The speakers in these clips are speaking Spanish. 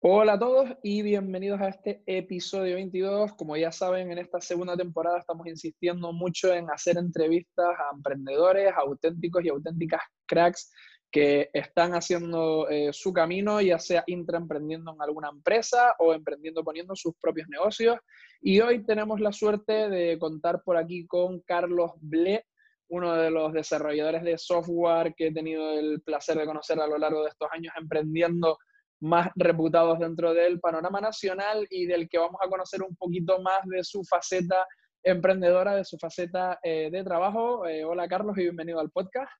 Hola a todos y bienvenidos a este episodio 22. Como ya saben, en esta segunda temporada estamos insistiendo mucho en hacer entrevistas a emprendedores auténticos y auténticas cracks que están haciendo eh, su camino, ya sea intraemprendiendo en alguna empresa o emprendiendo poniendo sus propios negocios. Y hoy tenemos la suerte de contar por aquí con Carlos Ble, uno de los desarrolladores de software que he tenido el placer de conocer a lo largo de estos años emprendiendo más reputados dentro del panorama nacional y del que vamos a conocer un poquito más de su faceta emprendedora, de su faceta eh, de trabajo. Eh, hola Carlos y bienvenido al podcast.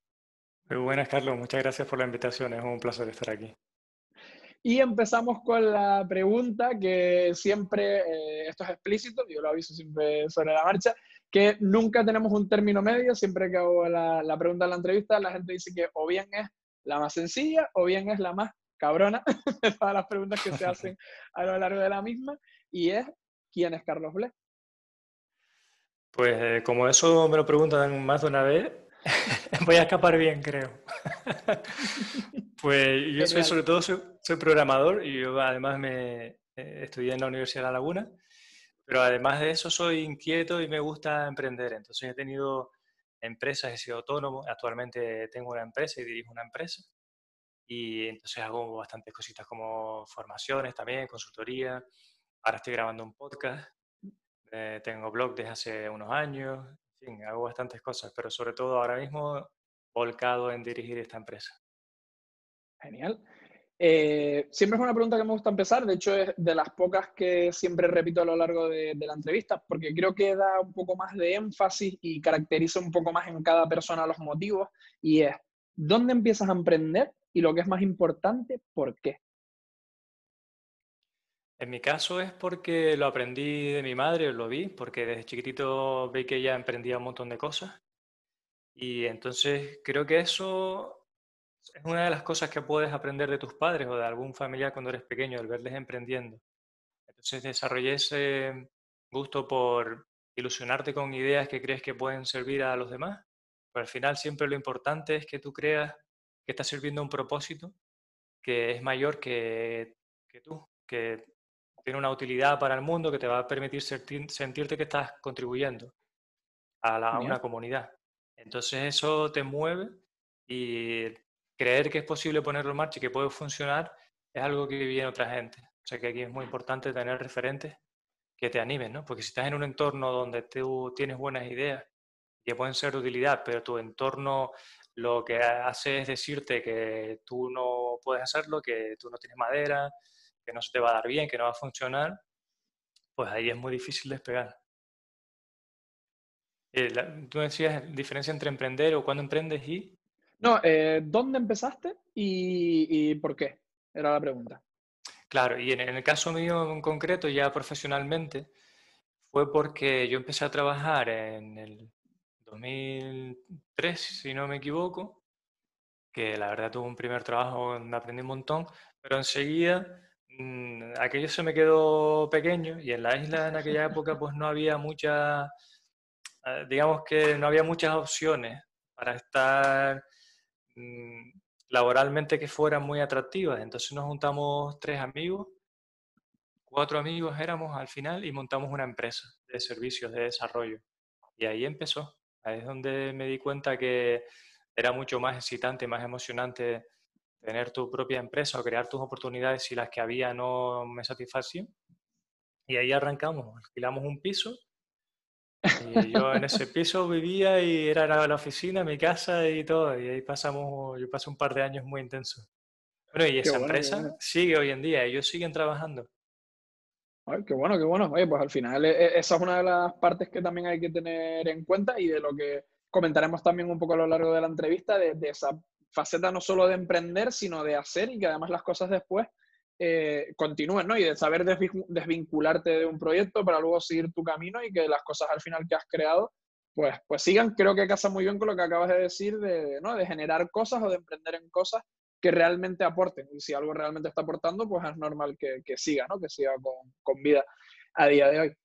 Muy buenas Carlos, muchas gracias por la invitación, es un placer estar aquí. Y empezamos con la pregunta que siempre, eh, esto es explícito, yo lo aviso siempre sobre la marcha, que nunca tenemos un término medio, siempre que hago la, la pregunta en la entrevista, la gente dice que o bien es la más sencilla o bien es la más cabrona. De todas las preguntas que se hacen a lo largo de la misma, y es, ¿quién es Carlos Ble? Pues eh, como eso me lo preguntan más de una vez, voy a escapar bien, creo. pues yo soy sobre todo, soy, programador y yo además me eh, estudié en la Universidad de La Laguna, pero además de eso soy inquieto y me gusta emprender. Entonces he tenido empresas, he sido autónomo, actualmente tengo una empresa y dirijo una empresa. Y entonces hago bastantes cositas como formaciones también, consultoría. Ahora estoy grabando un podcast. Eh, tengo blog desde hace unos años. Fin, hago bastantes cosas, pero sobre todo ahora mismo volcado en dirigir esta empresa. Genial. Eh, siempre es una pregunta que me gusta empezar, de hecho es de las pocas que siempre repito a lo largo de, de, la entrevista, porque creo que da un poco más de énfasis y caracteriza un poco más en cada persona los motivos, y es, ¿dónde empiezas a emprender y lo que es más importante, ¿por qué? En mi caso es porque lo aprendí de mi madre, lo vi, porque desde chiquitito vi que ella emprendía un montón de cosas. Y entonces creo que eso es una de las cosas que puedes aprender de tus padres o de algún familiar cuando eres pequeño, el verles emprendiendo. Entonces desarrollé ese gusto por ilusionarte con ideas que crees que pueden servir a los demás. Pero al final siempre lo importante es que tú creas que está sirviendo un propósito que es mayor que, que tú, que tiene una utilidad para el mundo que te va a permitir sentirte que estás contribuyendo a, la, a una comunidad. Entonces eso te mueve y creer que es posible ponerlo en marcha y que puede funcionar es algo que viene otra gente. O sea que aquí es muy importante tener referentes que te animen, ¿no? Porque si estás en un entorno donde tú tienes buenas ideas que pueden ser de utilidad, pero tu entorno lo que hace es decirte que tú no puedes hacerlo, que tú no tienes madera, que no se te va a dar bien, que no va a funcionar, pues ahí es muy difícil despegar. Eh, tú decías diferencia entre emprender o cuándo emprendes y... No, eh, ¿dónde empezaste y, por qué? Era la pregunta. Claro, y en, en el caso mío en concreto, ya profesionalmente, fue porque yo empecé a trabajar en el 2003, si no me equivoco, que la verdad tuve un primer trabajo donde aprendí un montón, pero enseguida aquello se me quedó pequeño y en la isla en aquella época pues no había mucha, eh, digamos que no había muchas opciones para estar mmm, laboralmente que fueran muy atractivas. Entonces nos juntamos tres amigos, cuatro amigos éramos al final y montamos una empresa de servicios de desarrollo. Y ahí empezó. Ahí es donde me di cuenta que era mucho más excitante, más emocionante tener tu propia empresa o crear tus oportunidades si las que había no me satisfacían. Y ahí arrancamos, alquilamos un piso y yo en ese piso vivía y era la oficina, mi casa y todo. Y ahí pasamos, yo pasé un par de años muy intensos. Bueno, y esa empresa sigue hoy en día, ellos siguen trabajando. Ay, qué bueno, qué bueno. Oye, pues al final e, e, esa es una de las partes que también hay que tener en cuenta y de lo que comentaremos también un poco a lo largo de la entrevista, de, de esa faceta no solo de emprender, sino de hacer y que además las cosas después eh, continúen, ¿no? Y de saber desvincularte de un proyecto para luego seguir tu camino y que las cosas al final que has creado, pues, pues sigan. Creo que casa muy bien con lo que acabas de decir, de, ¿no? de generar cosas o de emprender en cosas que realmente aporten. Y si algo realmente está aportando, pues es normal que, que siga, ¿no? Que siga con, con, vida a día de hoy.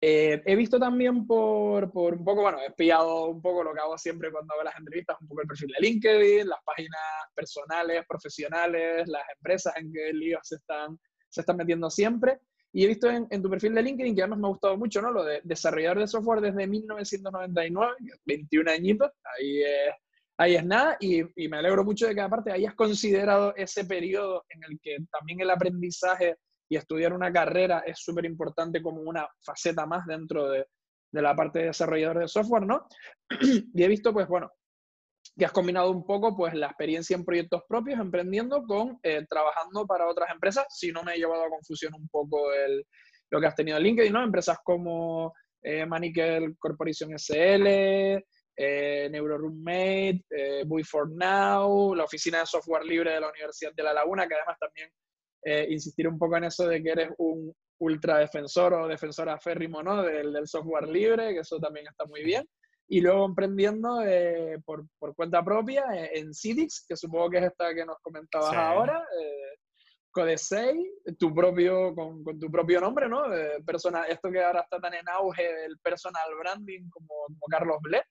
Eh, he visto también por, por, un poco, bueno, he pillado un poco lo que hago siempre cuando hago las entrevistas, un poco el perfil de LinkedIn, las páginas personales, profesionales, las empresas en que líos se están, se están metiendo siempre. Y he visto en, tu perfil de LinkedIn, que además me ha gustado mucho, ¿no? Lo de desarrollador de software desde 1999, 21 añitos, ahí es, ahí es nada. Y, y, me alegro mucho de que aparte hayas considerado ese periodo en el que también el aprendizaje y estudiar una carrera es súper importante como una faceta más dentro de, de, la parte de desarrollador de software, ¿no? y he visto, pues bueno, que has combinado un poco pues la experiencia en proyectos propios, emprendiendo, con eh, trabajando para otras empresas, si no me he llevado a confusión un poco el, lo que has tenido en LinkedIn, ¿no? Empresas como eh, Manical Corporation SL, eh, NeuroRoommate, eh, for Now, la oficina de software libre de la Universidad de La Laguna, que además también eh, insistir un poco en eso de que eres un ultra defensor o defensor aférrimo ¿no? del, del software libre, que eso también está muy bien. Y luego emprendiendo eh, por, por, cuenta propia eh, en Cidix, que supongo que es esta que nos comentabas ahora, eh, Codesei, tu propio, con, con, tu propio nombre, ¿no? persona, esto que ahora está tan en auge, el personal branding como, como Carlos Ble,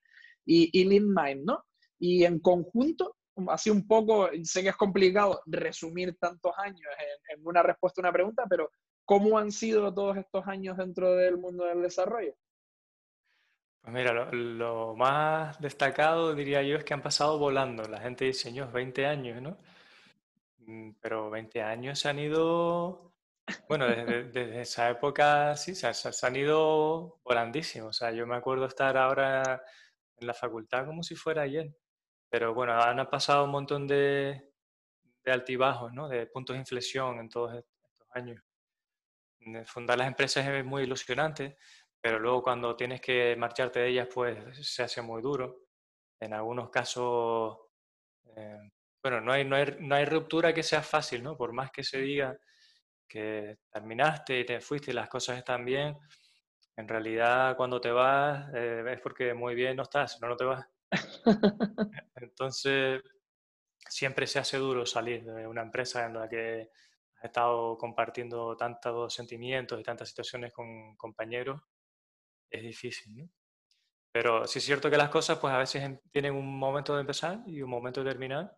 y, y Lean Mind, ¿no? Y en conjunto así un poco, sé que es complicado resumir tantos años en, una respuesta a una pregunta, pero ¿cómo han sido todos estos años dentro del mundo del desarrollo? Pues mira, lo, más destacado diría yo es que han pasado volando. La gente dice, señor, 20 años, ¿no? Mm, pero 20 años se han ido, bueno, desde, esa época sí, se, se, han ido volandísimos. O sea, yo me acuerdo estar ahora en la facultad como si fuera ayer. Pero bueno, han pasado un montón de, de altibajos, ¿no? de puntos de inflexión en todos estos años. Fundar las empresas es muy ilusionante, pero luego cuando tienes que marcharte de ellas, pues se hace muy duro. En algunos casos, eh, bueno, no hay, no, hay, no hay ruptura que sea fácil, ¿no? Por más que se diga que terminaste y te fuiste y las cosas están bien, en realidad cuando te vas eh, es porque muy bien no estás, no, no te vas. Entonces, siempre se hace duro salir de una empresa en la que has estado compartiendo tantos sentimientos y tantas situaciones con compañeros. Es difícil, ¿no? Pero sí es cierto que las cosas, pues a veces tienen un momento de empezar y un momento de terminar.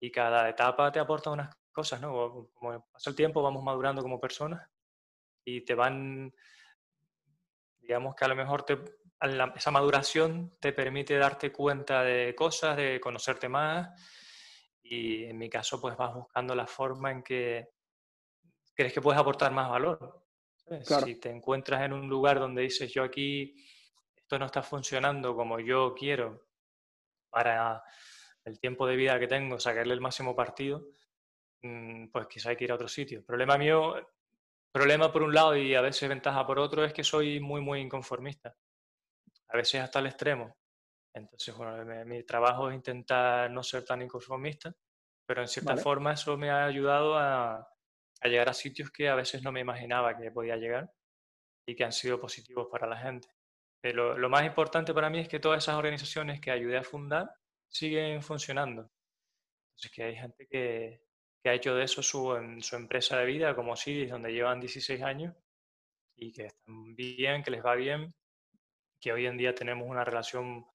Y cada etapa te aporta unas cosas, ¿no? Como pasa el tiempo, vamos madurando como personas y te van, digamos que a lo mejor te, esa maduración te permite darte cuenta de cosas, de conocerte más y en mi caso pues vas buscando la forma en que crees que puedes aportar más valor. Si te encuentras en un lugar donde dices yo aquí esto no está funcionando como yo quiero para el tiempo de vida que tengo, sacarle el máximo partido, mm, pues quizá hay que ir a otro sitio. El problema mío, problema por un lado y a veces ventaja por otro es que soy muy, muy inconformista a veces hasta el extremo. Entonces, bueno, mi, trabajo es intentar no ser tan inconformista, pero en cierta forma eso me ha ayudado a, llegar a sitios que a veces no me imaginaba que podía llegar y que han sido positivos para la gente. Pero lo más importante para mí es que todas esas organizaciones que ayudé a fundar siguen funcionando. Entonces, que hay gente que, que ha hecho de eso su, su empresa de vida, como SIDIS, donde llevan 16 años y que están bien, que les va bien que hoy en día tenemos una relación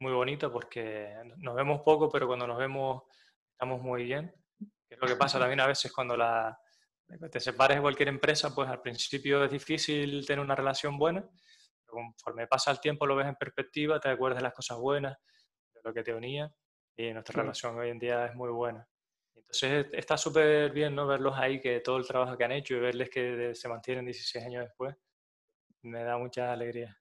muy bonita porque nos vemos poco, pero cuando nos vemos estamos muy bien. es lo que pasa también a veces cuando la, te separes de cualquier empresa, pues al principio es difícil tener una relación buena, pero conforme pasa el tiempo lo ves en perspectiva, te acuerdas de las cosas buenas, de lo que te unía, y nuestra relación hoy en día es muy buena. Entonces está súper bien ¿no? verlos ahí, que todo el trabajo que han hecho y verles que se mantienen 16 años después, me da mucha alegría.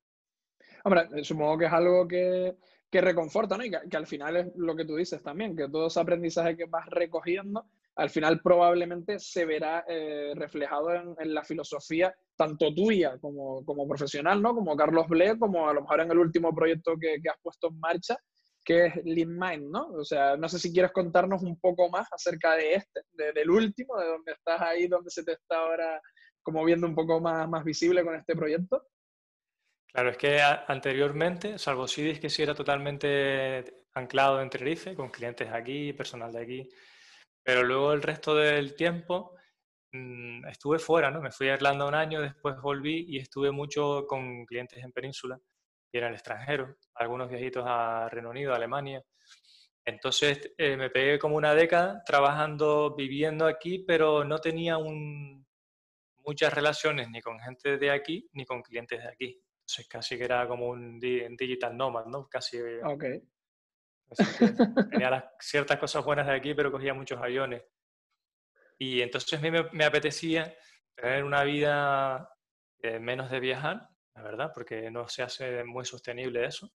Hombre, eh, supongo que es algo que, que reconforta, ¿no? Y que, al final es lo que tú dices también, que todo ese aprendizaje que vas recogiendo, al final probablemente se verá eh, reflejado en, en, la filosofía tanto tuya como, como, profesional, ¿no? Como Carlos Ble, como a lo mejor en el último proyecto que, que has puesto en marcha, que es Lean Mind, ¿no? O sea, no sé si quieres contarnos un poco más acerca de este, del último, de donde estás ahí, donde se te está ahora como viendo un poco más, más visible con este proyecto. Claro, es que anteriormente, salvo Sidis, que sí era totalmente anclado en Tenerife, con clientes aquí, personal de aquí, pero luego el resto del tiempo mm, estuve fuera, ¿no? Me fui a Irlanda un año, después volví y estuve mucho con clientes en Península y en el extranjero, algunos viajitos a Reino Unido, a Alemania. Entonces eh, me pegué como una década trabajando, viviendo aquí, pero no tenía un, muchas relaciones ni con gente de aquí ni con clientes de aquí. Entonces casi que era como un, digital nomad, ¿no? Casi. Ok. tenía ciertas cosas buenas de aquí, pero cogía muchos aviones. Y entonces a mí me, apetecía tener una vida eh, menos de viajar, la verdad, porque no se hace muy sostenible eso.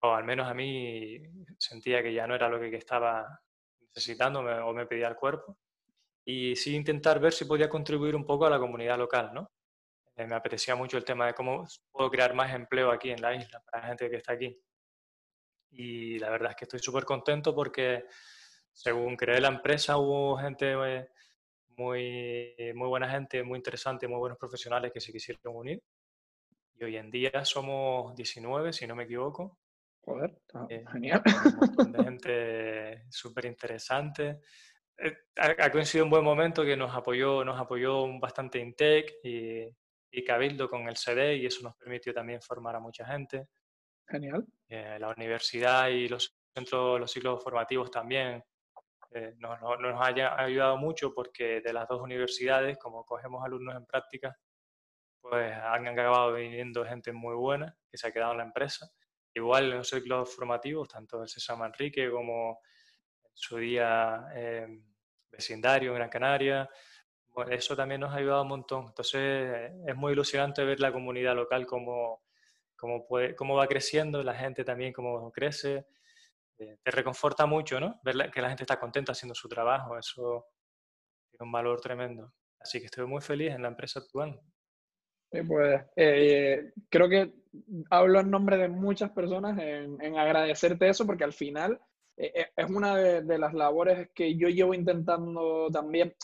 O al menos a mí sentía que ya no era lo que estaba necesitando o me pedía el cuerpo. Y sí intentar ver si podía contribuir un poco a la comunidad local, ¿no? Eh, me apetecía mucho el tema de cómo puedo crear más empleo aquí en la isla para la gente que está aquí. Y la verdad es que estoy súper contento porque según creé la empresa hubo gente eh, muy, muy buena gente, muy interesante, muy buenos profesionales que se quisieron unir. Y hoy en día somos 19, si no me equivoco. Joder, eh, genial. Un montón de gente súper interesante. Ha, coincidido un buen momento que nos apoyó, nos apoyó bastante Intec y, y Cabildo con el CD y eso nos permitió también formar a mucha gente. Genial. Eh, la universidad y los centros, los ciclos formativos también eh, nos, nos, ha ayudado mucho porque de las dos universidades, como cogemos alumnos en práctica, pues han acabado viniendo gente muy buena que se ha quedado en la empresa. Igual en los ciclos formativos, tanto el César Manrique como en su día eh, vecindario en Gran Canaria, eso también nos ha ayudado un montón. Entonces es muy ilusionante ver la comunidad local cómo, cómo, puede, cómo va creciendo, la gente también cómo crece. Eh, te reconforta mucho, ¿no? Ver que la gente está contenta haciendo su trabajo, eso tiene un valor tremendo. Así que estoy muy feliz en la empresa actual. Sí, pues eh, creo que hablo en nombre de muchas personas en, en agradecerte eso, porque al final eh, es una de, de, las labores que yo llevo intentando también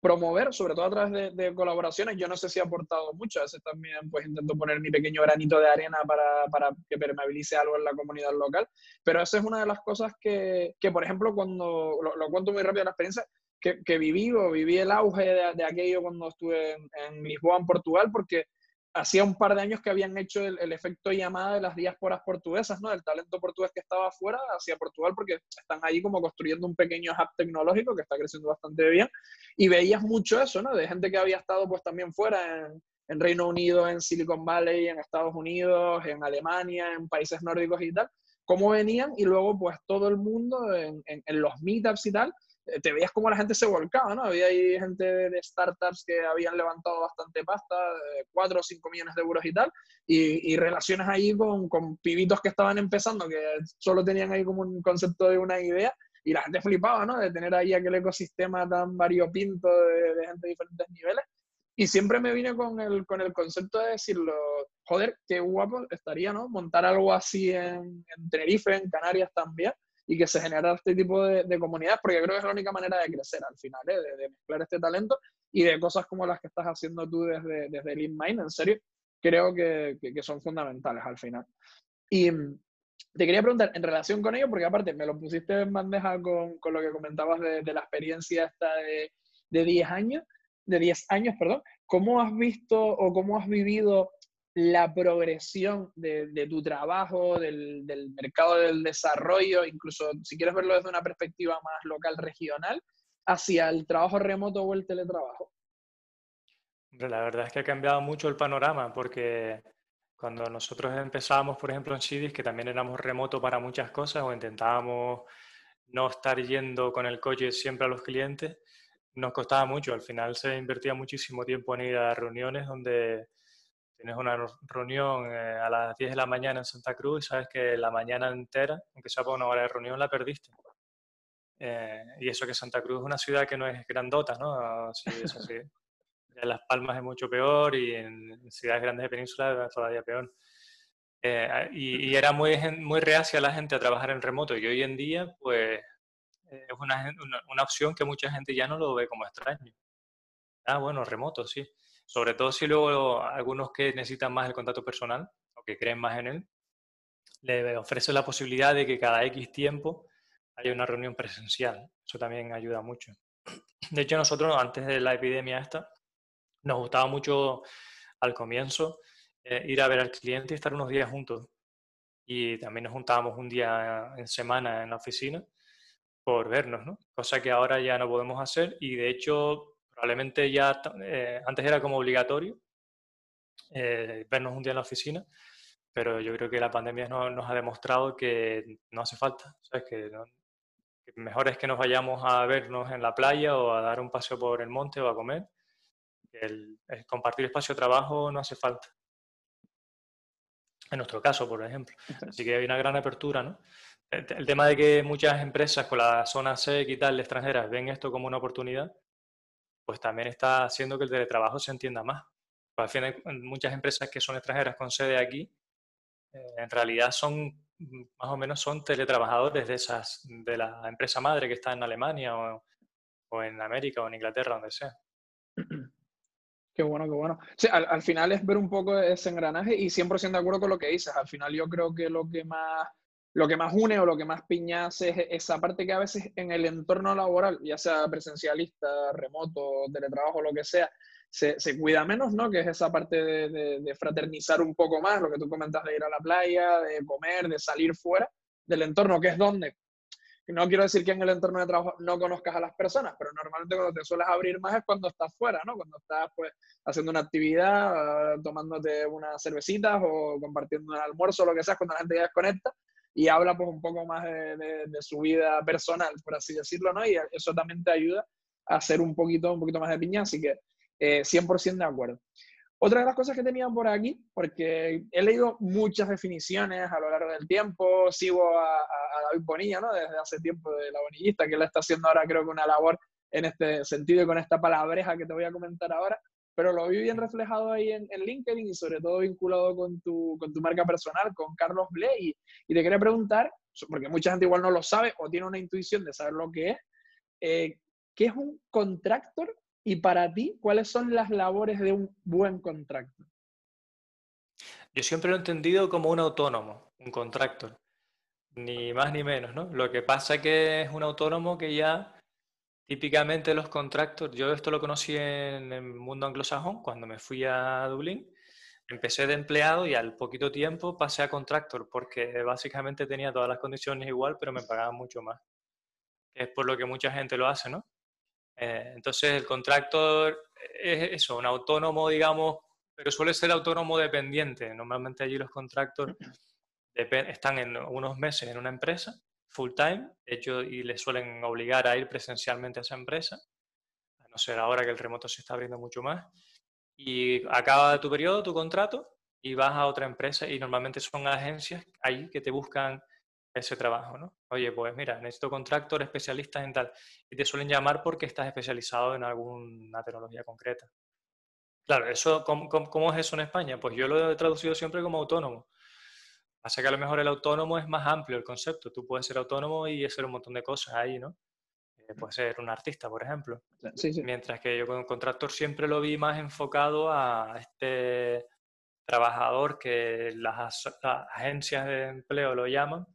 promover, sobre todo a través de, colaboraciones. Yo no sé si ha aportado mucho, a veces también pues intento poner mi pequeño granito de arena para, para, que permeabilice algo en la comunidad local, pero esa es una de las cosas que, que por ejemplo, cuando, lo, cuento muy rápido la experiencia, que, que viví o viví el auge de, aquello cuando estuve en, Lisboa, en Portugal, porque hacía un par de años que habían hecho el, efecto llamada de las diásporas portuguesas, ¿no? El talento portugués que estaba afuera hacia Portugal porque están ahí como construyendo un pequeño hub tecnológico que está creciendo bastante bien y veías mucho eso, ¿no? De gente que había estado pues también fuera en, Reino Unido, en Silicon Valley, en Estados Unidos, en Alemania, en países nórdicos y tal, cómo venían y luego pues todo el mundo en, en, los meetups y tal te veías como la gente se volcaba, ¿no? Había ahí gente de startups que habían levantado bastante pasta, 4 o 5 millones de euros y tal, y, y relaciones ahí con, con, pibitos que estaban empezando, que solo tenían ahí como un concepto de una idea, y la gente flipaba, ¿no? De tener ahí aquel ecosistema tan variopinto de, de gente de diferentes niveles. Y siempre me vine con el, con el concepto de decirlo, joder, qué guapo estaría, ¿no? Montar algo así en, en Tenerife, en Canarias también, y que se generara este tipo de, de comunidades, porque creo que es la única manera de crecer al final, ¿eh? de, mezclar este talento y de cosas como las que estás haciendo tú desde, desde Lean Mind, en serio, creo que, que, son fundamentales al final. Y mm, te quería preguntar, en relación con ello, porque aparte me lo pusiste en bandeja con, con lo que comentabas de, de, la experiencia esta de, de 10 años, de 10 años, perdón, ¿cómo has visto o cómo has vivido la progresión de, tu trabajo, del, del, mercado del desarrollo, incluso si quieres verlo desde una perspectiva más local, regional, hacia el trabajo remoto o el teletrabajo? La verdad es que ha cambiado mucho el panorama porque cuando nosotros empezábamos, por ejemplo, en CIDIS, que también éramos remoto para muchas cosas o intentábamos no estar yendo con el coche siempre a los clientes, nos costaba mucho. Al final se invertía muchísimo tiempo en ir a reuniones donde tienes una reunión eh, a las 10 de la mañana en Santa Cruz y sabes que la mañana entera, aunque sea por una hora de reunión, la perdiste. Eh, y eso que Santa Cruz es una ciudad que no es grandota, ¿no? Sí, eso sí. En Las Palmas es mucho peor y en ciudades grandes de península es todavía peor. Eh, y, y, era muy, muy reacia la gente a trabajar en remoto y hoy en día, pues, es una, una, una opción que mucha gente ya no lo ve como extraño. Ah, bueno, remoto, sí sobre todo si luego algunos que necesitan más el contacto personal o que creen más en él, le ofrece la posibilidad de que cada X tiempo haya una reunión presencial. Eso también ayuda mucho. De hecho, nosotros antes de la epidemia esta, nos gustaba mucho al comienzo eh, ir a ver al cliente y estar unos días juntos. Y también nos juntábamos un día en semana en la oficina por vernos, ¿no? Cosa que ahora ya no podemos hacer y de hecho probablemente ya eh, antes era como obligatorio eh, vernos un día en la oficina, pero yo creo que la pandemia nos ha demostrado que no hace falta, ¿sabes? Que, mejor es que nos vayamos a vernos en la playa o a dar un paseo por el monte o a comer. El, compartir espacio de trabajo no hace falta. En nuestro caso, por ejemplo. Así que hay una gran apertura, ¿no? El, tema de que muchas empresas con la zona C y tal, extranjeras, ven esto como una oportunidad, pues también está haciendo que el teletrabajo se entienda más. Pues al final, muchas empresas que son extranjeras con sede aquí, eh, en realidad son más o menos son teletrabajadores de esas de la empresa madre que está en Alemania o, en América o en Inglaterra, donde sea. Qué bueno, qué bueno. Sí, al, al, final es ver un poco ese engranaje y 100% de acuerdo con lo que dices. Al final yo creo que lo que más lo que más une o lo que más piñas es esa parte que a veces en el entorno laboral, ya sea presencialista, remoto, teletrabajo, lo que sea, se, se cuida menos, ¿no? Que es esa parte de, de, fraternizar un poco más, lo que tú comentas de ir a la playa, de comer, de salir fuera del entorno, que es donde. No quiero decir que en el entorno de trabajo no conozcas a las personas, pero normalmente cuando te sueles abrir más es cuando estás fuera, ¿no? Cuando estás pues haciendo una actividad, tomándote unas cervecitas o compartiendo un almuerzo, lo que sea, cuando la gente ya desconecta y habla pues un poco más de, su vida personal, por así decirlo, ¿no? Y eso también te ayuda a hacer un poquito, un poquito más de piña, así que eh, 100% de acuerdo. Otra de las cosas que tenía por aquí, porque he leído muchas definiciones a lo largo del tiempo, sigo a, a, David Bonilla, ¿no? Desde hace tiempo de la bonillista, que él está haciendo ahora creo que una labor en este sentido y con esta palabreja que te voy a comentar ahora, pero lo vi bien reflejado ahí en, LinkedIn y sobre todo vinculado con tu, con tu marca personal, con Carlos Bley. Y, te quería preguntar, porque mucha gente igual no lo sabe o tiene una intuición de saber lo que es, eh, ¿qué es un contractor y para ti, ¿cuáles son las labores de un buen contractor? Yo siempre lo he entendido como un autónomo, un contractor, ni más ni menos, ¿no? Lo que pasa es que es un autónomo que ya típicamente los contractors, yo esto lo conocí en el mundo anglosajón cuando me fui a Dublín, empecé de empleado y al poquito tiempo pasé a contractor porque básicamente tenía todas las condiciones igual, pero me pagaban mucho más. Es por lo que mucha gente lo hace, ¿no? Eh, entonces, el contractor es eso, un autónomo, digamos, pero suele ser autónomo dependiente. Normalmente allí los contractors están en unos meses en una empresa, full time, de hecho, y les suelen obligar a ir presencialmente a esa empresa, a no ser ahora que el remoto se está abriendo mucho más. Y acaba tu periodo, tu contrato, y vas a otra empresa, y normalmente son agencias ahí que te buscan ese trabajo, ¿no? Oye, pues mira, necesito contractor, especialistas en tal. Y te suelen llamar porque estás especializado en alguna tecnología concreta. Claro, eso, ¿cómo, cómo, es eso en España? Pues yo lo he traducido siempre como autónomo. Pasa que a lo mejor el autónomo es más amplio el concepto. Tú puedes ser autónomo y hacer un montón de cosas ahí, ¿no? Eh, puedes ser un artista, por ejemplo. Sí, sí. Mientras que yo con contractor siempre lo vi más enfocado a este trabajador que las agencias de empleo lo llaman,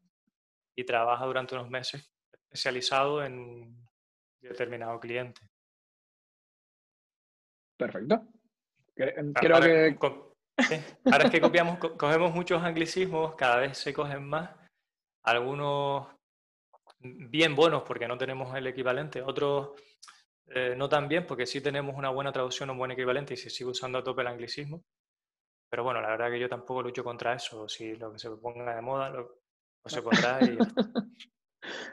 y trabaja durante unos meses especializado en determinado cliente. Perfecto. Creo que... Ahora es que copiamos, cogemos muchos anglicismos, cada vez se cogen más, algunos bien buenos porque no tenemos el equivalente, otros eh, no tan bien porque sí tenemos una buena traducción, un buen equivalente y se sigue usando a tope el anglicismo. Pero bueno, la verdad que yo tampoco lucho contra eso. Si lo que se ponga de moda, lo, se podrá y...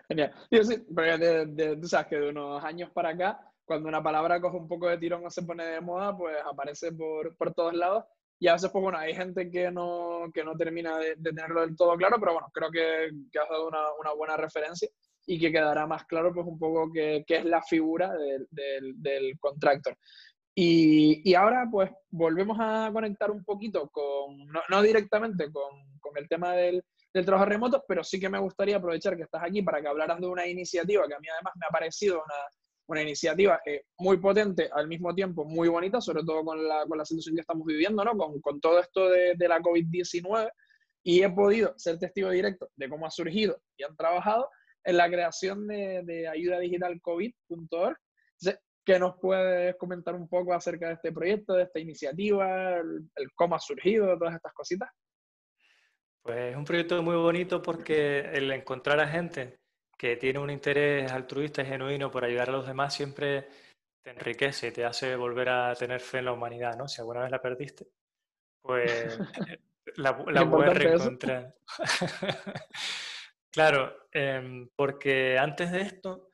Genial. Yo sí, porque tú sabes que de unos años para acá, cuando una palabra coge un poco de tirón o se pone de moda, pues aparece por, por todos lados. Y a veces, pues bueno, hay gente que no, que no termina de, tenerlo del todo claro, pero bueno, creo que, que has dado una, una, buena referencia y que quedará más claro, pues un poco qué, es la figura del, del, del contractor. Y, y, ahora, pues volvemos a conectar un poquito con, no, no directamente con, con el tema del, del trabajo remoto, pero sí que me gustaría aprovechar que estás aquí para que hablaras de una iniciativa que a mí además me ha parecido una, una iniciativa eh, muy potente, al mismo tiempo muy bonita, sobre todo con la, con la situación que estamos viviendo, ¿no? con, con todo esto de, de la COVID-19, y he podido ser testigo directo de cómo ha surgido y han trabajado en la creación de, de ayudadigitalcovid.org, ¿Qué nos puedes comentar un poco acerca de este proyecto, de esta iniciativa, el, cómo ha surgido, todas estas cositas? Pues es un proyecto muy bonito porque el encontrar a gente que tiene un interés altruista y genuino por ayudar a los demás siempre te enriquece y te hace volver a tener fe en la humanidad, ¿no? Si alguna vez la perdiste, pues la, puedes reencontrar. claro, em, porque antes de esto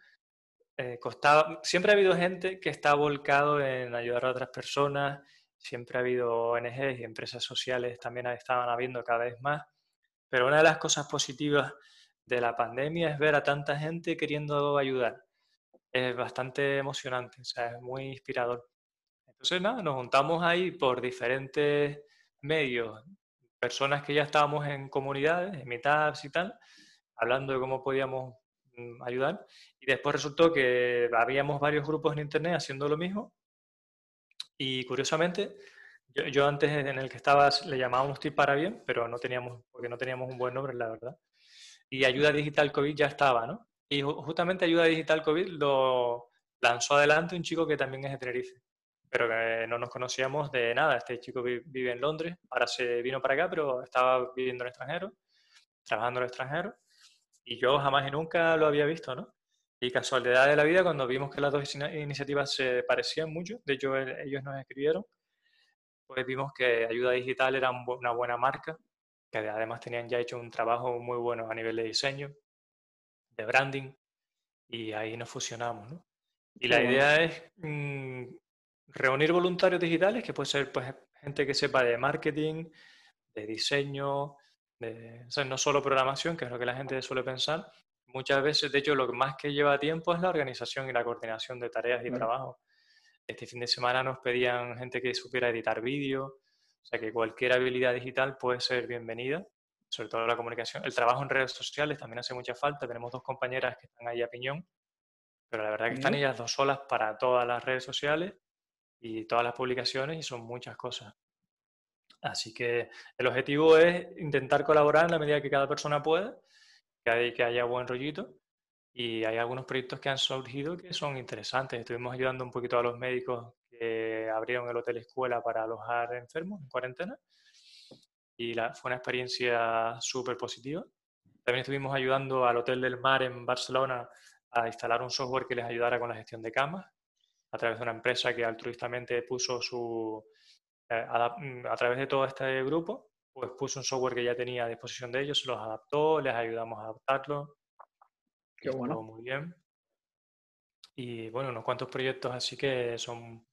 eh, costaba, siempre ha habido gente que está volcado en ayudar a otras personas, siempre ha habido ONGs y empresas sociales también estaban habiendo cada vez más, pero una de las cosas positivas de la pandemia es ver a tanta gente queriendo ayudar. Es bastante emocionante, o sea, es muy inspirador. Entonces, nada, nos juntamos ahí por diferentes medios, personas que ya estábamos en comunidades, en meetups y tal, hablando de cómo podíamos mm, ayudar. Y después resultó que habíamos varios grupos en Internet haciendo lo mismo. Y curiosamente, yo, yo antes en el que estaba le llamábamos Tip para Bien, pero no teníamos, porque no teníamos un buen nombre, la verdad y Ayuda Digital COVID ya estaba, ¿no? Y justamente Ayuda Digital COVID lo lanzó adelante un chico que también es de Tenerife, pero que no nos conocíamos de nada. Este chico vive en Londres, ahora se vino para acá, pero estaba viviendo en el extranjero, trabajando en el extranjero, y yo jamás y nunca lo había visto, ¿no? Y casualidad de la vida, cuando vimos que las dos iniciativas se parecían mucho, de hecho ellos nos escribieron, pues vimos que Ayuda Digital era una buena marca que además tenían ya hecho un trabajo muy bueno a nivel de diseño, de branding, y ahí nos fusionamos. ¿no? Y la idea es mm, reunir voluntarios digitales, que puede ser pues, gente que sepa de marketing, de diseño, de, no solo programación, que es lo que la gente suele pensar. Muchas veces, de hecho, lo más que lleva tiempo es la organización y la coordinación de tareas y trabajo. Este fin de semana nos pedían gente que supiera editar vídeo, o sea que cualquier habilidad digital puede ser bienvenida, sobre todo la comunicación. El trabajo en redes sociales también hace mucha falta. Tenemos dos compañeras que están ahí a piñón, pero la verdad que están ellas dos solas para todas las redes sociales y todas las publicaciones y son muchas cosas. Así que el objetivo es intentar colaborar en la medida que cada persona pueda, que, haya buen rollito. Y hay algunos proyectos que han surgido que son interesantes. Estuvimos ayudando un poquito a los médicos que abrieron el hotel escuela para alojar enfermos en cuarentena y la, fue una experiencia súper positiva. También estuvimos ayudando al Hotel del Mar en Barcelona a instalar un software que les ayudara con la gestión de camas a través de una empresa que altruistamente puso su, eh, mm, a, través de todo este grupo, pues puso un software que ya tenía a disposición de ellos, los adaptó, les ayudamos a adaptarlo. Qué bueno. muy bien. Y bueno, unos cuantos proyectos así que son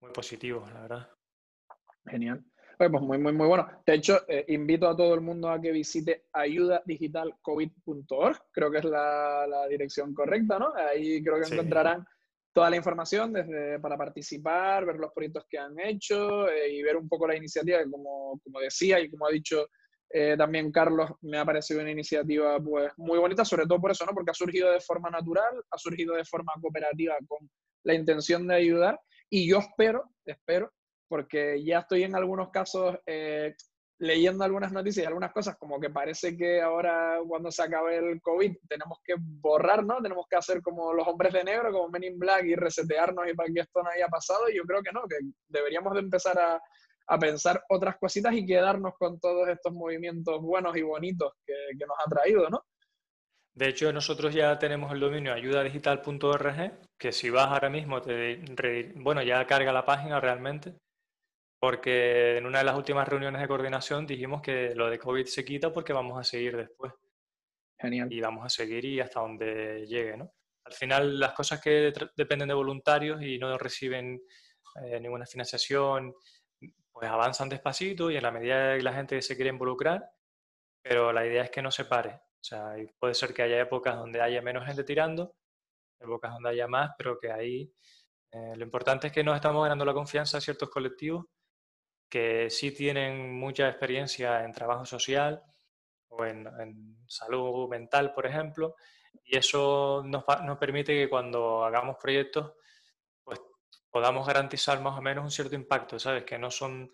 muy positivos, la verdad. Genial. pues muy, muy, muy bueno. De hecho, eh, invito a todo el mundo a que visite ayudadigitalcovid.org, creo que es la, la, dirección correcta, ¿no? Ahí creo que encontrarán toda la información desde, para participar, ver los proyectos que han hecho eh, y ver un poco la iniciativa, como, como decía y como ha dicho eh, también Carlos, me ha parecido una iniciativa pues, muy bonita, sobre todo por eso, ¿no? Porque ha surgido de forma natural, ha surgido de forma cooperativa con la intención de ayudar y yo espero, espero, porque ya estoy en algunos casos eh, leyendo algunas noticias y algunas cosas, como que parece que ahora cuando se acabe el COVID tenemos que borrar, ¿no? Tenemos que hacer como los hombres de negro, como Men in Black y resetearnos y para que esto no haya pasado. Y yo creo que no, que deberíamos de empezar a, a pensar otras cositas y quedarnos con todos estos movimientos buenos y bonitos que, que nos ha traído, ¿no? De hecho, nosotros ya tenemos el dominio ayudadigital.org, que si vas ahora mismo, te, bueno, ya carga la página realmente, porque en una de las últimas reuniones de coordinación dijimos que lo de COVID se quita porque vamos a seguir después. Genial. Y vamos a seguir y hasta donde llegue, ¿no? Al final, las cosas que dependen de voluntarios y no reciben eh, ninguna financiación, pues avanzan despacito y en la medida que la gente se quiere involucrar, pero la idea es que no se pare. O sea, puede ser que haya épocas donde haya menos gente tirando, épocas donde haya más, pero que ahí eh, lo importante es que nos estamos ganando la confianza de ciertos colectivos que sí tienen mucha experiencia en trabajo social o en, salud mental, por ejemplo, y eso nos, nos, permite que cuando hagamos proyectos, pues podamos garantizar más o menos un cierto impacto, ¿sabes? Que no son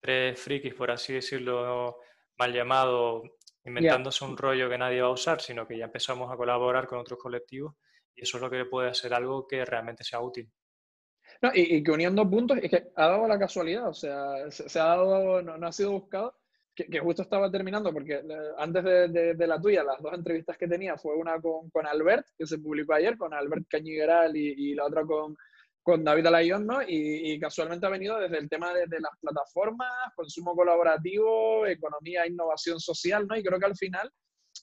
tres frikis, por así decirlo, mal llamado inventándose un rollo que nadie va a usar, sino que ya empezamos a colaborar con otros colectivos Y eso es lo que puede hacer algo que realmente sea útil. No, y, que uniendo puntos, es que ha dado la casualidad, o sea, se, ha dado, no, ha sido buscado, que, justo estaba terminando, porque eh, antes de, de, la tuya, las dos entrevistas que tenía fue una con, con Albert, que se publicó ayer, con Albert Cañigueral y, y la otra con, con David Alayón, ¿no? Y, casualmente ha venido desde el tema de, las plataformas, consumo colaborativo, economía, innovación social, ¿no? Y creo que al final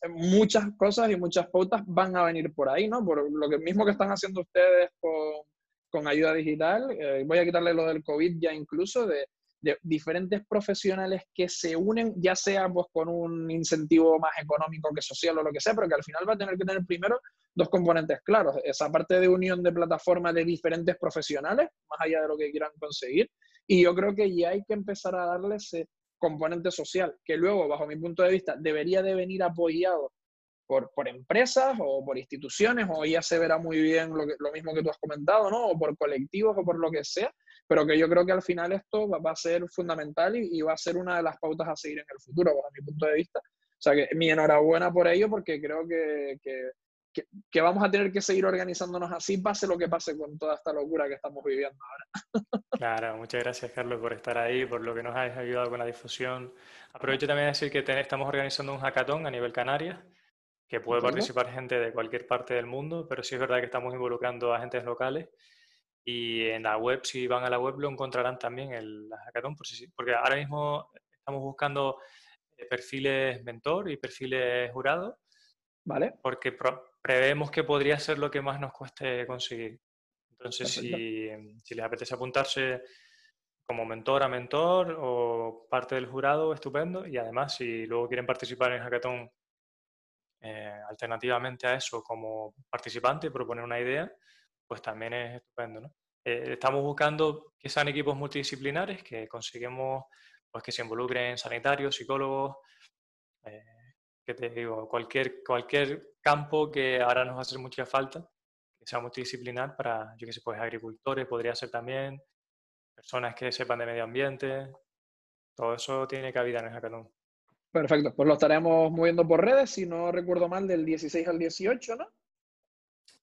eh, muchas cosas y muchas pautas van a venir por ahí, ¿no? Por lo que mismo que están haciendo ustedes con, con ayuda digital, eh, voy a quitarle lo del COVID ya incluso, de, de, diferentes profesionales que se unen, ya sea pues con un incentivo más económico que social o lo que sea, pero que al final va a tener que tener primero dos componentes claros, esa parte de unión de plataforma de diferentes profesionales, más allá de lo que quieran conseguir, y yo creo que ya hay que empezar a darle ese componente social, que luego, bajo mi punto de vista, debería de venir apoyado por, por empresas o por instituciones, o ya se verá muy bien lo, lo mismo que tú has comentado, ¿no? O por colectivos o por lo que sea, pero que yo creo que al final esto va, a ser fundamental y, va a ser una de las pautas a seguir en el futuro, bajo mi punto de vista. O sea que mi enhorabuena por ello, porque creo que, que que, vamos a tener que seguir organizándonos así, pase lo que pase con toda esta locura que estamos viviendo ahora. Claro, muchas gracias Carlos por estar ahí, por lo que nos has ayudado con la difusión. Aprovecho también a decir que estamos organizando un hackathon a nivel Canarias, que puede participar gente de cualquier parte del mundo, pero sí es verdad que estamos involucrando a agentes locales. Y en la web, si van a la web, lo encontrarán también el hackathon, porque ahora mismo estamos buscando eh, perfiles mentor y perfiles jurado. ¿Vale? Porque prevemos que podría ser lo que más nos cueste conseguir. Entonces, si, si, les apetece apuntarse como mentor a mentor o parte del jurado, estupendo. Y además, si luego quieren participar en Hackathon eh, alternativamente a eso como participante y proponer una idea, pues también es estupendo. ¿no? Eh, estamos buscando que sean equipos multidisciplinares, que conseguimos pues, que se involucren sanitarios, psicólogos, eh, que te digo, cualquier, cualquier campo que ahora nos va a hacer mucha falta, que sea multidisciplinar para, yo que sé, pues agricultores, podría ser también, personas que sepan de medio ambiente, todo eso tiene cabida en el hackathon. Perfecto, pues lo estaremos moviendo por redes, si no recuerdo mal, del 16 al 18, ¿no?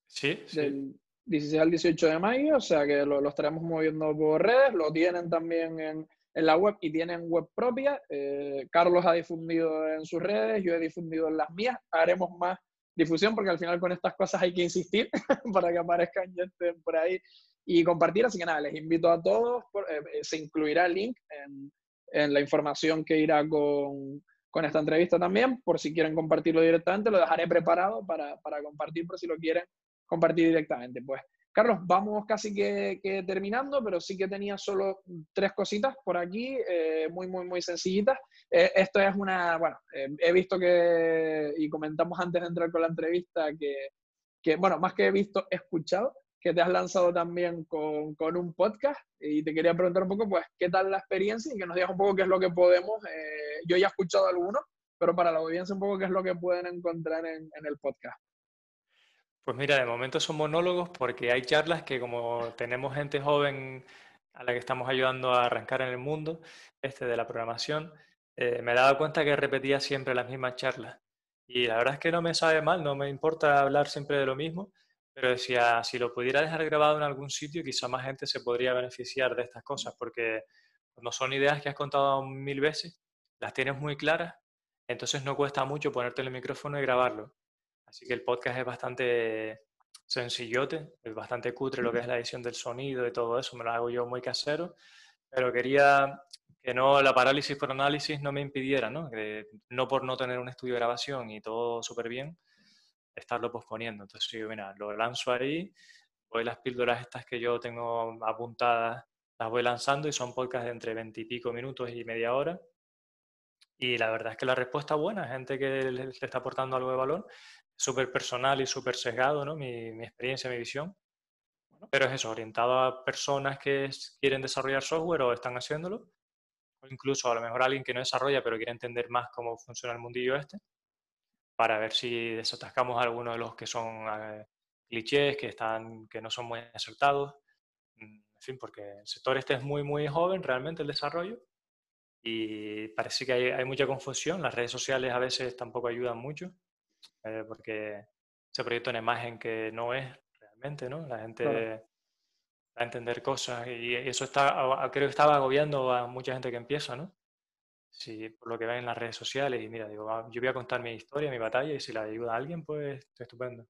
Sí, sí. Del 16 al 18 de mayo, o sea que lo, lo estaremos moviendo por redes, lo tienen también en, en la web y tienen web propia. Eh, Carlos ha difundido en sus redes, yo he difundido en las mías. Haremos más difusión porque al final con estas cosas hay que insistir para que aparezcan estén por ahí y compartir. Así que nada, les invito a todos. Eh, eh, se incluirá el link en, en la información que irá con, con, esta entrevista también, por si quieren compartirlo directamente. Lo dejaré preparado para, para compartir por si lo quieren compartir directamente. Pues Carlos, vamos casi que, terminando, pero sí que tenía solo tres cositas por aquí, eh, muy, muy, muy sencillitas. Eh, esto es una, bueno, eh, he visto que, y comentamos antes de entrar con la entrevista, que, bueno, más que he visto, he escuchado que te has lanzado también con, con, un podcast y te quería preguntar un poco, pues, qué tal la experiencia y que nos digas un poco qué es lo que podemos, yo ya he escuchado algunos, pero para la audiencia un poco qué es lo que pueden encontrar en el podcast. Pues mira, de momento son monólogos porque hay charlas que como tenemos gente joven a la que estamos ayudando a arrancar en el mundo este de la programación, eh, me dado cuenta que repetía siempre las mismas charlas. Y la verdad es que no me sabe mal, no me importa hablar siempre de lo mismo, pero decía, si lo pudiera dejar grabado en algún sitio, quizá más gente se podría beneficiar de estas cosas, porque no son ideas que has contado mil veces, las tienes muy claras, entonces no cuesta mucho ponerte el micrófono y grabarlo. Así que el podcast es bastante sencillote, es bastante cutre lo que es la edición del sonido y todo eso, me lo hago yo muy casero, pero quería que no la parálisis por análisis no me impidiera, ¿no? Que no por no tener un estudio de grabación y todo súper bien, estarlo posponiendo. Entonces, sí, mira, lo lanzo ahí, voy las píldoras estas que yo tengo apuntadas, las voy lanzando y son podcasts de entre 20 y pico minutos y media hora. Y la verdad es que la respuesta es buena, gente que le, está aportando algo de valor súper personal y súper sesgado, ¿no? Mi, experiencia, mi visión. Pero es eso, orientado a personas que quieren desarrollar software o están haciéndolo, o incluso a lo mejor alguien que no desarrolla pero quiere entender más cómo funciona el mundillo este, para ver si desatascamos algunos de los que son eh, clichés, que, están, que no son muy acertados. Mm, en fin, porque el sector este es muy, muy joven realmente, el desarrollo, y parece que hay mucha confusión. Las redes sociales a veces tampoco ayudan mucho. Eh, porque se proyecta una imagen que no es realmente, ¿no? La gente va a entender cosas y eso está, creo que estaba agobiando a mucha gente que empieza, ¿no? Si, por lo que ven en las redes sociales y mira, digo, yo voy a contar mi historia, mi batalla y si la ayuda a alguien, pues estupendo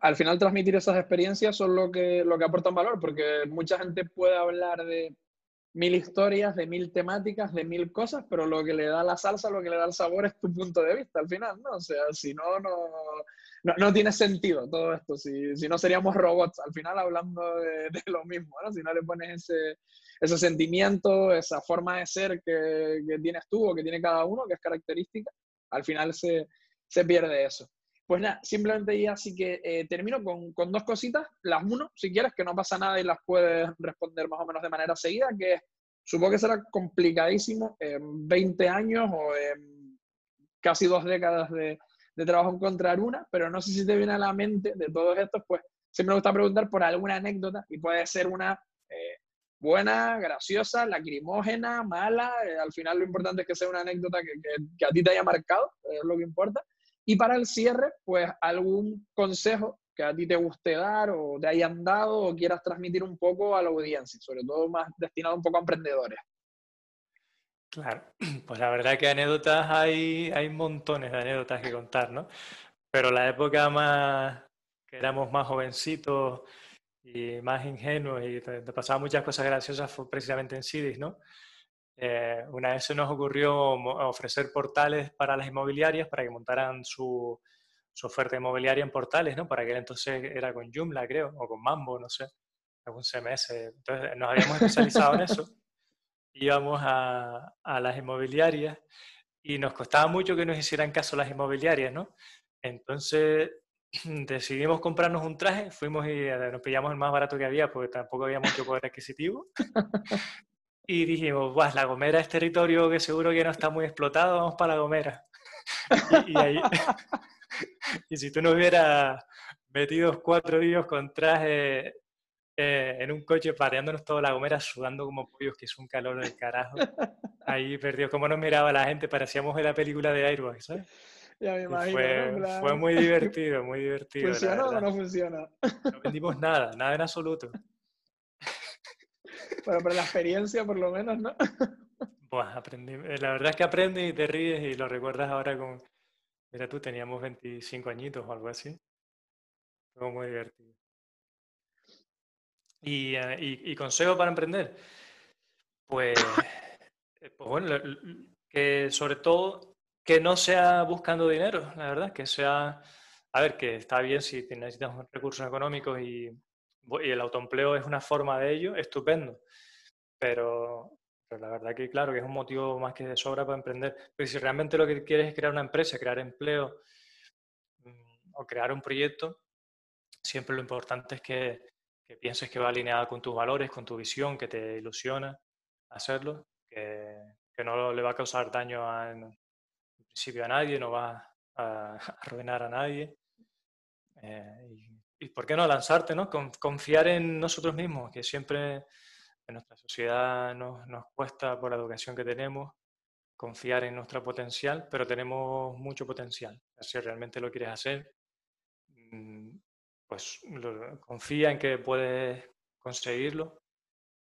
al final transmitir esas experiencias son lo que, lo que aportan valor, porque mucha gente puede hablar de mil historias, de mil temáticas, de mil cosas, pero lo que le da la salsa, lo que le da el sabor es tu punto de vista al final, ¿no? O sea, si no, no, no, tiene sentido todo esto, si, si, no seríamos robots al final hablando de, lo mismo, ¿no? Si no le pones ese, ese sentimiento, esa forma de ser que, que, tienes tú o que tiene cada uno, que es característica, al final se, se pierde eso. Pues nada, simplemente ya así que eh, termino con, con, dos cositas. Las uno, si quieres, que no pasa nada y las puedes responder más o menos de manera seguida, que supongo que será complicadísimo en 20 años o en casi dos décadas de, de, trabajo encontrar una, pero no sé si te viene a la mente de todos estos, pues siempre me gusta preguntar por alguna anécdota y puede ser una eh, buena, graciosa, lacrimógena, mala. Eh, al final lo importante es que sea una anécdota que, que, que a ti te haya marcado, es lo que importa. Y para el cierre, pues algún consejo que a ti te guste dar o te hayan dado o quieras transmitir un poco a la audiencia, sobre todo más destinado un poco a emprendedores. Claro, pues la verdad que anécdotas hay, hay montones de anécdotas que contar, ¿no? Pero la época más que éramos más jovencitos y más ingenuos y te, pasaban muchas cosas graciosas fue precisamente en CIDIS, ¿no? Eh, una vez se nos ocurrió ofrecer portales para las inmobiliarias para que montaran su, oferta inmobiliaria en portales, ¿no? Para que entonces era con Joomla, creo, o con Mambo, no sé, algún CMS. Entonces nos habíamos especializado en eso. Íbamos a, a, las inmobiliarias y nos costaba mucho que nos hicieran caso las inmobiliarias, ¿no? Entonces decidimos comprarnos un traje, fuimos y eh, nos pillamos el más barato que había porque tampoco había mucho poder adquisitivo. y dijimos, Buah, La Gomera es territorio que seguro que no está muy explotado, vamos para La Gomera. y, ahí, y si tú no hubieras metido cuatro días con traje eh, en un coche pareándonos toda La Gomera, sudando como pollos, que es un calor del carajo, ahí perdió, como nos miraba la gente, parecíamos en la película de Airbag, ¿sabes? Ya me imagino. Fue, fue, muy divertido, muy divertido. ¿Funcionó o no funciona? No vendimos nada, nada en absoluto. Bueno, pero la experiencia por lo menos, ¿no? Pues aprendí, eh, la verdad es que aprendes y te ríes y lo recuerdas ahora con, mira tú, teníamos 25 añitos o algo así. Fue muy divertido. Y, eh, y, para emprender, pues, eh, pues bueno, que sobre todo que no sea buscando dinero, la verdad, que sea, a ver, que está bien si necesitas recursos económicos y y el autoempleo es una forma de ello, estupendo. Pero, la verdad que claro que es un motivo más que de sobra para emprender. Pero si realmente lo que quieres es crear una empresa, crear empleo mm, o crear un proyecto, siempre lo importante es que, pienses que va alineada con tus valores, con tu visión, que te ilusiona hacerlo, que, no le va a causar daño en, principio a nadie, no va a, arruinar a nadie. Eh, por qué no lanzarte, ¿no? Confiar en nosotros mismos, que siempre en nuestra sociedad nos, nos cuesta por la educación que tenemos confiar en nuestro potencial, pero tenemos mucho potencial. Si realmente lo quieres hacer, mm, pues confía en que puedes conseguirlo,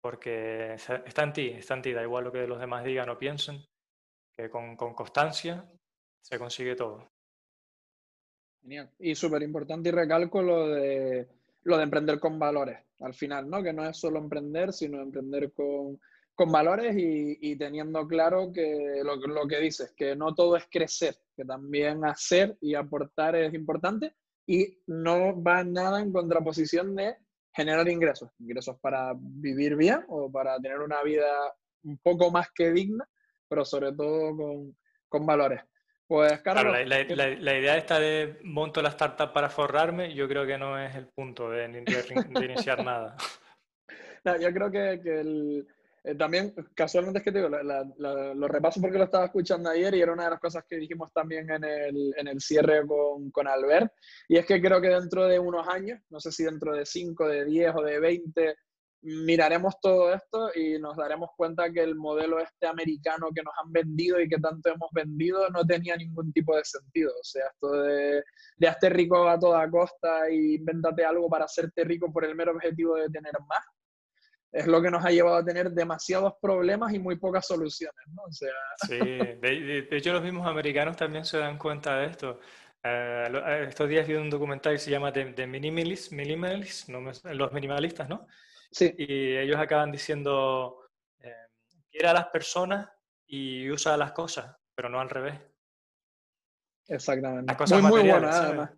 porque está en ti, está en ti, da igual lo que los demás digan o piensen, que con constancia se consigue todo. Y súper importante y recalco lo de, lo de emprender con valores al final, ¿no? Que no es solo emprender, sino emprender con, con valores y, teniendo claro que lo, lo, que dices, que no todo es crecer, que también hacer y aportar es importante y no va nada en contraposición de generar ingresos, ingresos para vivir bien o para tener una vida un poco más que digna, pero sobre todo con, con valores. Pues claro, la, idea esta de monto la startup para forrarme, yo creo que no es el punto de, iniciar nada. yo creo que, el, eh, también, casualmente es que te digo, lo repaso porque lo estaba escuchando ayer y era una de las cosas que dijimos también en el, en el cierre con, con, Albert, y es que creo que dentro de unos años, no sé si dentro de 5, de 10 o de 20, miraremos todo esto y nos daremos cuenta que el modelo este americano que nos han vendido y que tanto hemos vendido no tenía ningún tipo de sentido. O sea, esto de, de hazte rico a toda costa y invéntate algo para hacerte rico por el mero objetivo de tener más, es lo que nos ha llevado a tener demasiados problemas y muy pocas soluciones, ¿no? O sea... Sí, de, hecho los mismos americanos también se dan cuenta de esto. Eh, estos días vi un documental que se llama The, Minimalist, los minimalistas, ¿no? Sí. Y ellos acaban diciendo, eh, a las personas y usa a las cosas, pero no al revés. Exactamente. muy, muy bueno, además.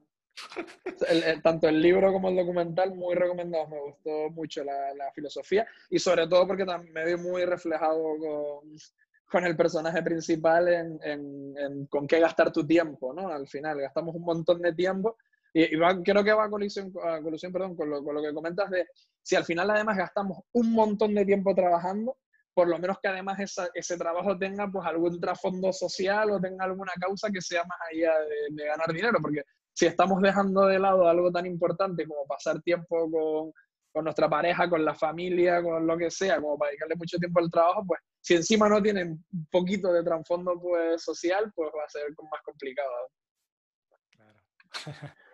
tanto el libro como el documental, muy recomendados. Me gustó mucho la, la filosofía y sobre todo porque también me vi muy reflejado con, con el personaje principal en, en, con qué gastar tu tiempo, ¿no? Al final, gastamos un montón de tiempo y, creo que va a colisión, a perdón, con, lo, con lo que comentas de si al final además gastamos un montón de tiempo trabajando, por lo menos que además ese trabajo tenga pues algún trasfondo social o tenga alguna causa que sea más allá de, de ganar dinero, porque si estamos dejando de lado algo tan importante como pasar tiempo con, con, nuestra pareja, con la familia, con lo que sea, como para dedicarle mucho tiempo al trabajo, pues si encima no tienen un poquito de trasfondo pues, social, pues va a ser más complicado. Claro.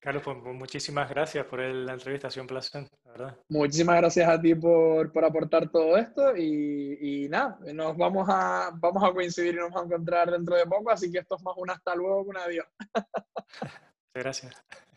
Carlos, pues muchísimas gracias por la entrevista, ha sido un placer, la verdad. Muchísimas gracias a ti por, por aportar todo esto y, y, nada, nos vamos a, vamos a coincidir y nos vamos a encontrar dentro de poco, así que esto es más un hasta luego que un adiós. gracias. Gracias.